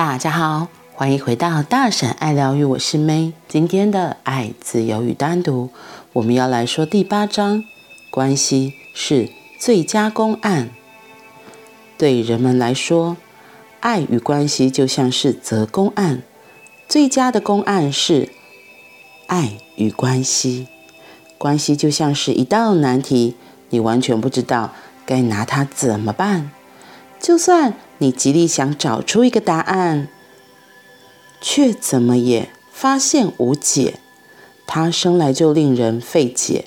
大家好，欢迎回到大婶爱疗愈，我是 May。今天的爱、自由与单独，我们要来说第八章，关系是最佳公案。对人们来说，爱与关系就像是择公案，最佳的公案是爱与关系。关系就像是一道难题，你完全不知道该拿它怎么办。就算你极力想找出一个答案，却怎么也发现无解。它生来就令人费解。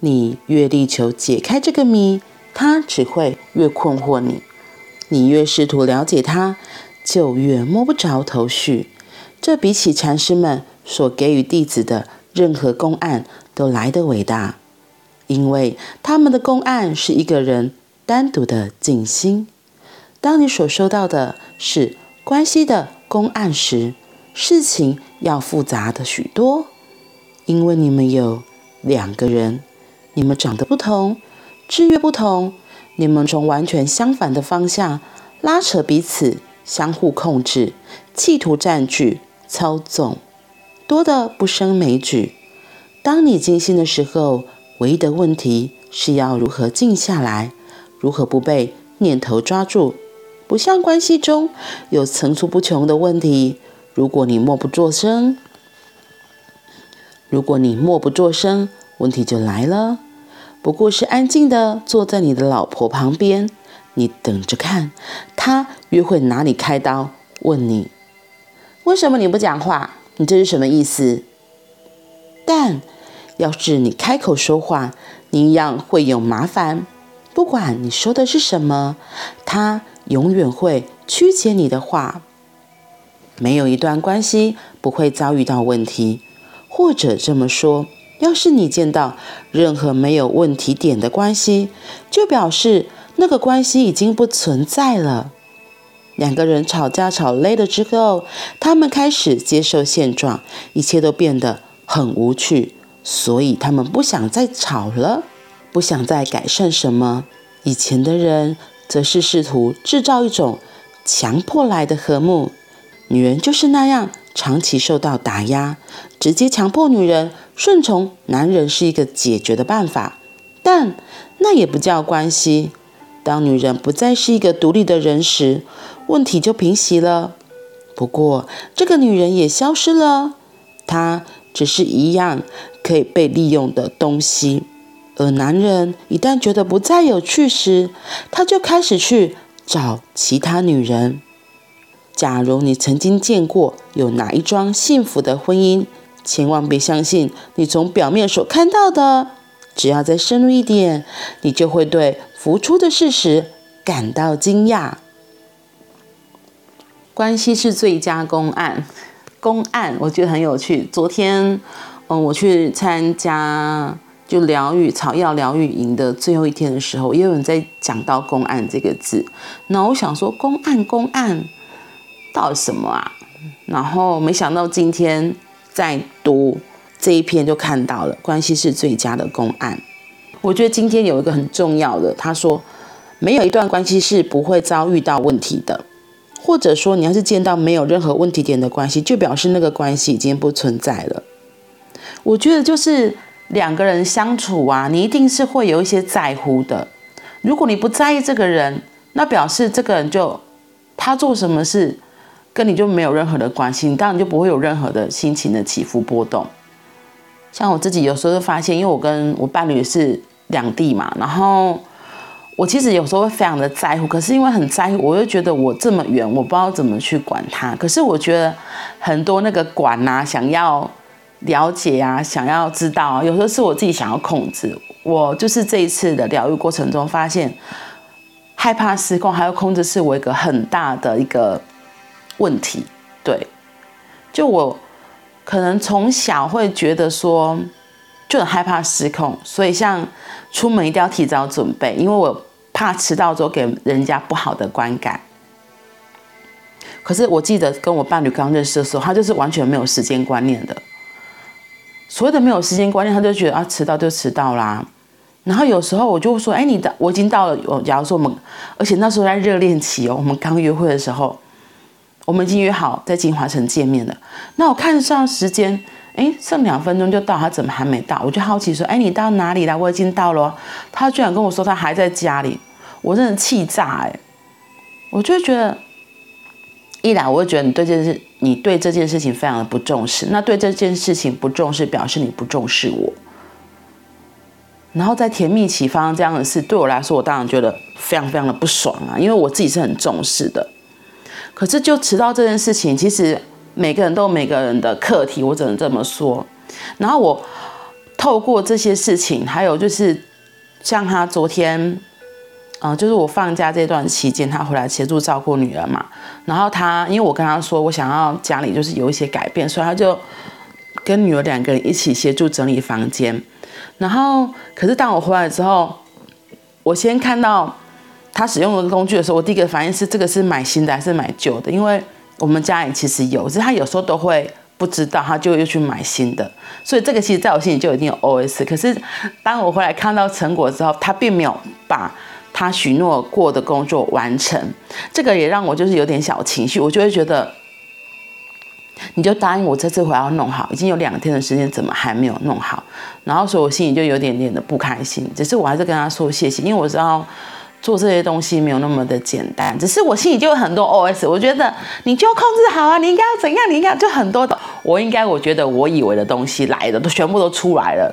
你越力求解开这个谜，它只会越困惑你。你越试图了解它，就越摸不着头绪。这比起禅师们所给予弟子的任何公案都来得伟大，因为他们的公案是一个人单独的静心。当你所收到的是关系的公案时，事情要复杂的许多，因为你们有两个人，你们长得不同，制约不同。你们从完全相反的方向拉扯彼此，相互控制，企图占据、操纵，多得不胜枚举。当你静心的时候，唯一的问题是要如何静下来，如何不被念头抓住。不像关系中有层出不穷的问题，如果你默不作声，如果你默不作声，问题就来了。不过是安静的坐在你的老婆旁边，你等着看，她约会哪里开刀？问你，为什么你不讲话？你这是什么意思？但要是你开口说话，你一样会有麻烦。不管你说的是什么，他永远会曲解你的话。没有一段关系不会遭遇到问题，或者这么说。要是你见到任何没有问题点的关系，就表示那个关系已经不存在了。两个人吵架吵累了之后，他们开始接受现状，一切都变得很无趣，所以他们不想再吵了，不想再改善什么。以前的人则是试图制造一种强迫来的和睦，女人就是那样。长期受到打压，直接强迫女人顺从男人是一个解决的办法，但那也不叫关系。当女人不再是一个独立的人时，问题就平息了。不过，这个女人也消失了，她只是一样可以被利用的东西。而男人一旦觉得不再有趣时，他就开始去找其他女人。假如你曾经见过有哪一桩幸福的婚姻，千万别相信你从表面所看到的。只要再深入一点，你就会对浮出的事实感到惊讶。关系是最佳公案，公案我觉得很有趣。昨天，嗯，我去参加就疗愈草药疗愈营的最后一天的时候，也有人在讲到公案这个字。那我想说，公案，公案。到底什么啊？然后没想到今天在读这一篇就看到了，关系是最佳的公案。我觉得今天有一个很重要的，他说没有一段关系是不会遭遇到问题的，或者说你要是见到没有任何问题点的关系，就表示那个关系已经不存在了。我觉得就是两个人相处啊，你一定是会有一些在乎的。如果你不在意这个人，那表示这个人就他做什么事。跟你就没有任何的关系，你当然就不会有任何的心情的起伏波动。像我自己有时候就发现，因为我跟我伴侣是两地嘛，然后我其实有时候会非常的在乎，可是因为很在乎，我又觉得我这么远，我不知道怎么去管他。可是我觉得很多那个管啊，想要了解啊，想要知道啊，有时候是我自己想要控制。我就是这一次的疗愈过程中发现，害怕失控还有控制是我一个很大的一个。问题，对，就我可能从小会觉得说，就很害怕失控，所以像出门一定要提早准备，因为我怕迟到之后给人家不好的观感。可是我记得跟我伴侣刚认识的时候，他就是完全没有时间观念的。所谓的没有时间观念，他就觉得啊，迟到就迟到啦。然后有时候我就说，哎，你的我已经到了。我假如说我们，而且那时候在热恋期哦，我们刚约会的时候。我们已经约好在金华城见面了。那我看上时间，哎，剩两分钟就到，他怎么还没到？我就好奇说，哎，你到哪里了？我已经到了。他居然跟我说他还在家里，我真的气炸哎！我就觉得，一来我就觉得你对这件事，你对这件事情非常的不重视。那对这件事情不重视，表示你不重视我。然后在甜蜜期发生这样的事，对我来说，我当然觉得非常非常的不爽啊，因为我自己是很重视的。可是就迟到这件事情，其实每个人都有每个人的课题，我只能这么说。然后我透过这些事情，还有就是像他昨天，呃，就是我放假这段期间，他回来协助照顾女儿嘛。然后他因为我跟他说，我想要家里就是有一些改变，所以他就跟女儿两个人一起协助整理房间。然后，可是当我回来之后，我先看到他使用的工具的时候，我第一个反应是这个是买新的还是买旧的？因为我们家里其实有，只是他有时候都会不知道，他就又去买新的。所以这个其实在我心里就已经有 OS。可是当我回来看到成果之后，他并没有把他许诺过的工作完成，这个也让我就是有点小情绪，我就会觉得。你就答应我这次回要弄好，已经有两天的时间，怎么还没有弄好？然后所以我心里就有点点的不开心。只是我还是跟他说谢谢，因为我知道做这些东西没有那么的简单。只是我心里就有很多 OS，我觉得你就控制好啊，你应该要怎样？你应该就很多的，我应该我觉得我以为的东西来的都全部都出来了。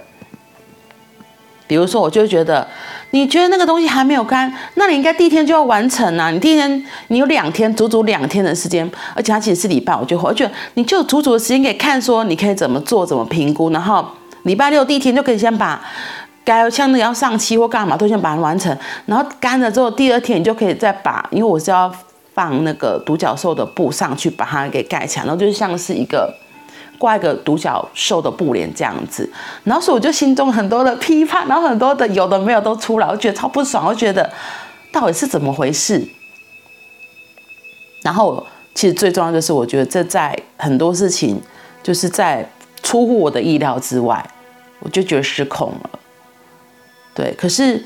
比如说，我就觉得。你觉得那个东西还没有干，那你应该第一天就要完成啊！你第一天你有两天，足足两天的时间，而且它其实是礼拜五就回，我觉得你就足足的时间可以看，说你可以怎么做，怎么评估，然后礼拜六第一天就可以先把该像那个要上漆或干嘛都先把它完成，然后干了之后，第二天你就可以再把，因为我是要放那个独角兽的布上去把它给盖起来，然后就像是一个。挂一个独角兽的布帘这样子，然后所以我就心中很多的批判，然后很多的有的没有都出来，我觉得超不爽，我觉得到底是怎么回事？然后其实最重要就是，我觉得这在很多事情就是在出乎我的意料之外，我就觉得失控了。对，可是。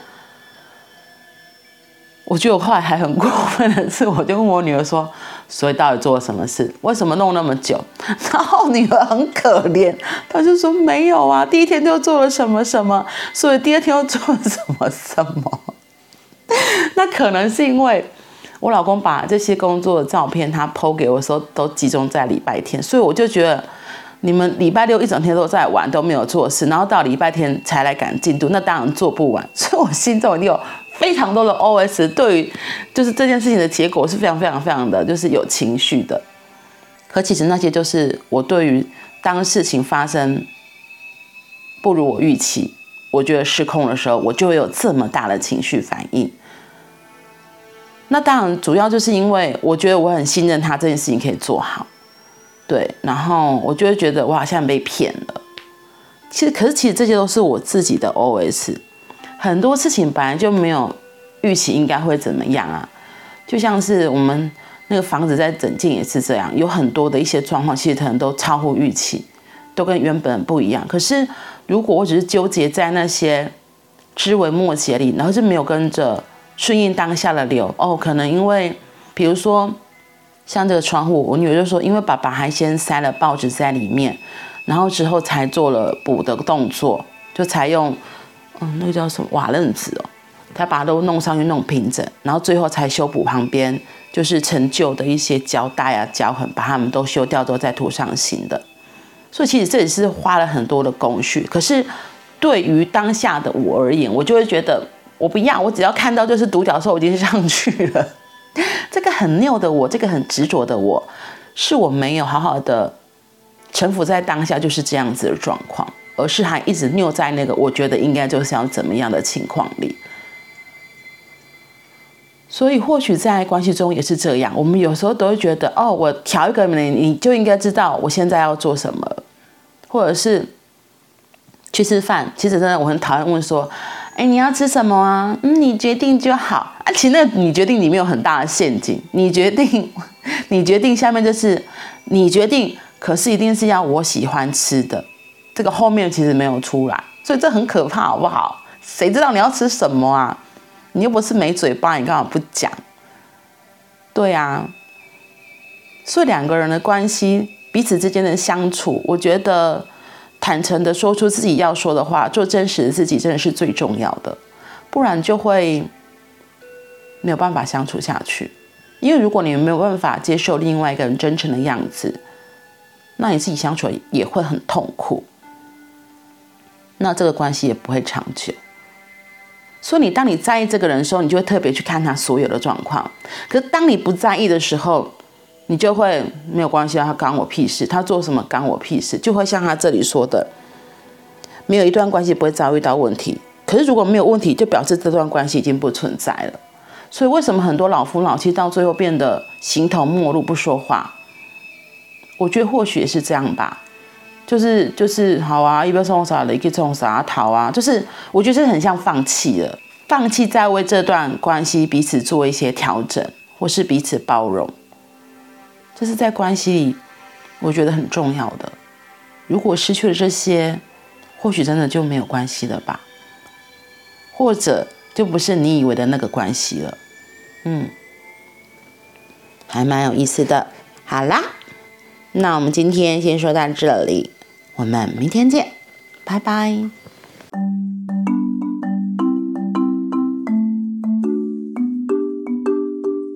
我觉得我后来还很过分的是，我就问我女儿说：“所以到底做了什么事？为什么弄那么久？” 然后女儿很可怜，她就说：“没有啊，第一天就做了什么什么，所以第二天又做了什么什么。”那可能是因为我老公把这些工作的照片他剖给我的时候都集中在礼拜天，所以我就觉得你们礼拜六一整天都在玩，都没有做事，然后到礼拜天才来赶进度，那当然做不完。所以我心中一定有。非常多的 OS 对于就是这件事情的结果是非常非常非常的就是有情绪的，可其实那些就是我对于当事情发生不如我预期，我觉得失控的时候，我就会有这么大的情绪反应。那当然主要就是因为我觉得我很信任他这件事情可以做好，对，然后我就会觉得我好像被骗了。其实可是其实这些都是我自己的 OS。很多事情本来就没有预期应该会怎么样啊，就像是我们那个房子在整建也是这样，有很多的一些状况，其实可能都超乎预期，都跟原本不一样。可是如果我只是纠结在那些枝微末节里，然后就没有跟着顺应当下的流，哦，可能因为比如说像这个窗户，我女儿就说，因为爸爸还先塞了报纸在里面，然后之后才做了补的动作，就采用。嗯，那个叫什么瓦楞纸哦，他把它都弄上去弄平整，然后最后才修补旁边就是陈旧的一些胶带啊、胶痕，把它们都修掉之后再涂上新的。所以其实这也是花了很多的工序。可是对于当下的我而言，我就会觉得我不要，我只要看到就是独角兽已经 上去了。这个很拗的我，这个很执着的我，是我没有好好的臣服在当下就是这样子的状况。而是还一直拗在那个，我觉得应该就是要怎么样的情况里。所以或许在关系中也是这样，我们有时候都会觉得，哦，我调一个你，你就应该知道我现在要做什么，或者是去吃饭。其实真的我很讨厌问说，哎，你要吃什么啊？嗯，你决定就好。啊，其实那你决定里面有很大的陷阱。你决定，你决定，下面就是你决定，可是一定是要我喜欢吃的。这个后面其实没有出来，所以这很可怕，好不好？谁知道你要吃什么啊？你又不是没嘴巴，你干嘛不讲？对啊，所以两个人的关系，彼此之间的相处，我觉得坦诚的说出自己要说的话，做真实的自己，真的是最重要的，不然就会没有办法相处下去。因为如果你没有办法接受另外一个人真诚的样子，那你自己相处也会很痛苦，那这个关系也不会长久。所以你当你在意这个人的时候，你就会特别去看他所有的状况。可是当你不在意的时候，你就会没有关系，他干我屁事，他做什么干我屁事，就会像他这里说的，没有一段关系不会遭遇到问题。可是如果没有问题，就表示这段关系已经不存在了。所以为什么很多老夫老妻到最后变得形同陌路，不说话？我觉得或许也是这样吧。就是就是好啊，一边冲啥了，一边冲啥逃啊，就是我觉得这很像放弃了，放弃再为这段关系彼此做一些调整，或是彼此包容，这是在关系里我觉得很重要的。如果失去了这些，或许真的就没有关系了吧，或者就不是你以为的那个关系了。嗯，还蛮有意思的。好啦，那我们今天先说到这里。我们明天见，拜拜。